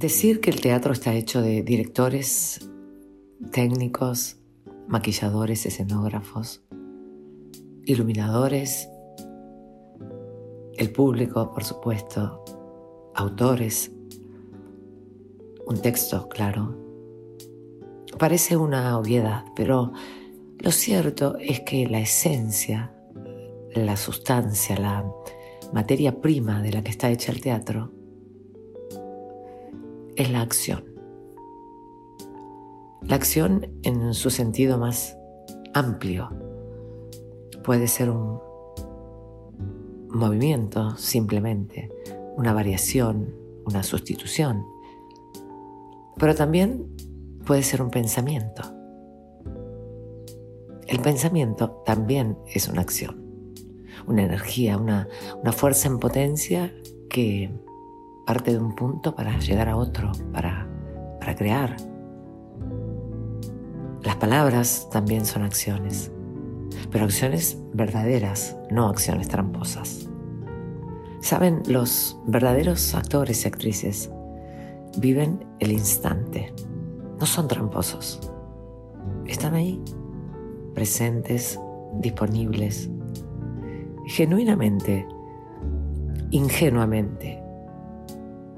Decir que el teatro está hecho de directores, técnicos, maquilladores, escenógrafos, iluminadores, el público, por supuesto, autores, un texto, claro. Parece una obviedad, pero lo cierto es que la esencia, la sustancia, la materia prima de la que está hecha el teatro, es la acción. La acción en su sentido más amplio puede ser un movimiento simplemente, una variación, una sustitución, pero también puede ser un pensamiento. El pensamiento también es una acción, una energía, una, una fuerza en potencia que parte de un punto para llegar a otro, para, para crear. Las palabras también son acciones, pero acciones verdaderas, no acciones tramposas. Saben, los verdaderos actores y actrices viven el instante, no son tramposos. Están ahí, presentes, disponibles, genuinamente, ingenuamente,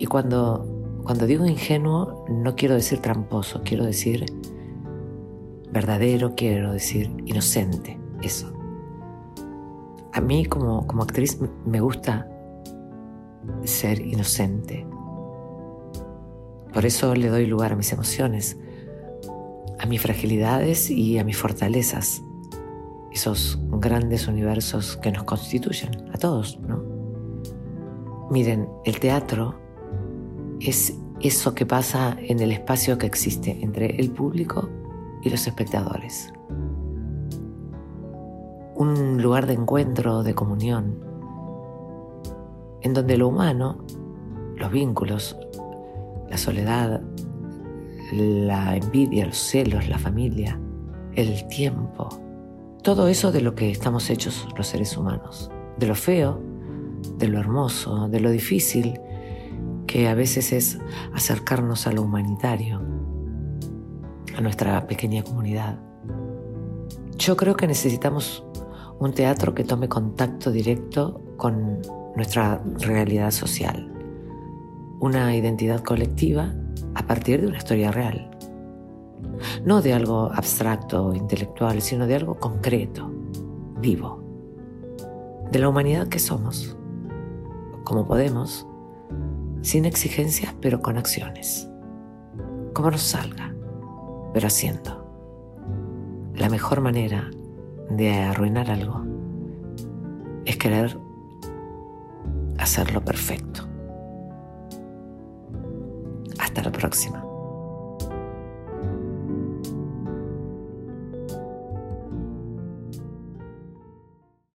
y cuando, cuando digo ingenuo, no quiero decir tramposo, quiero decir verdadero, quiero decir inocente, eso. A mí como, como actriz me gusta ser inocente. Por eso le doy lugar a mis emociones, a mis fragilidades y a mis fortalezas, esos grandes universos que nos constituyen, a todos, ¿no? Miren, el teatro es eso que pasa en el espacio que existe entre el público y los espectadores. Un lugar de encuentro, de comunión, en donde lo humano, los vínculos, la soledad, la envidia, los celos, la familia, el tiempo, todo eso de lo que estamos hechos los seres humanos, de lo feo, de lo hermoso, de lo difícil, que a veces es acercarnos a lo humanitario, a nuestra pequeña comunidad. Yo creo que necesitamos un teatro que tome contacto directo con nuestra realidad social, una identidad colectiva a partir de una historia real. No de algo abstracto o intelectual, sino de algo concreto, vivo, de la humanidad que somos, como podemos sin exigencias, pero con acciones. Como nos salga, pero haciendo. La mejor manera de arruinar algo es querer hacerlo perfecto. Hasta la próxima.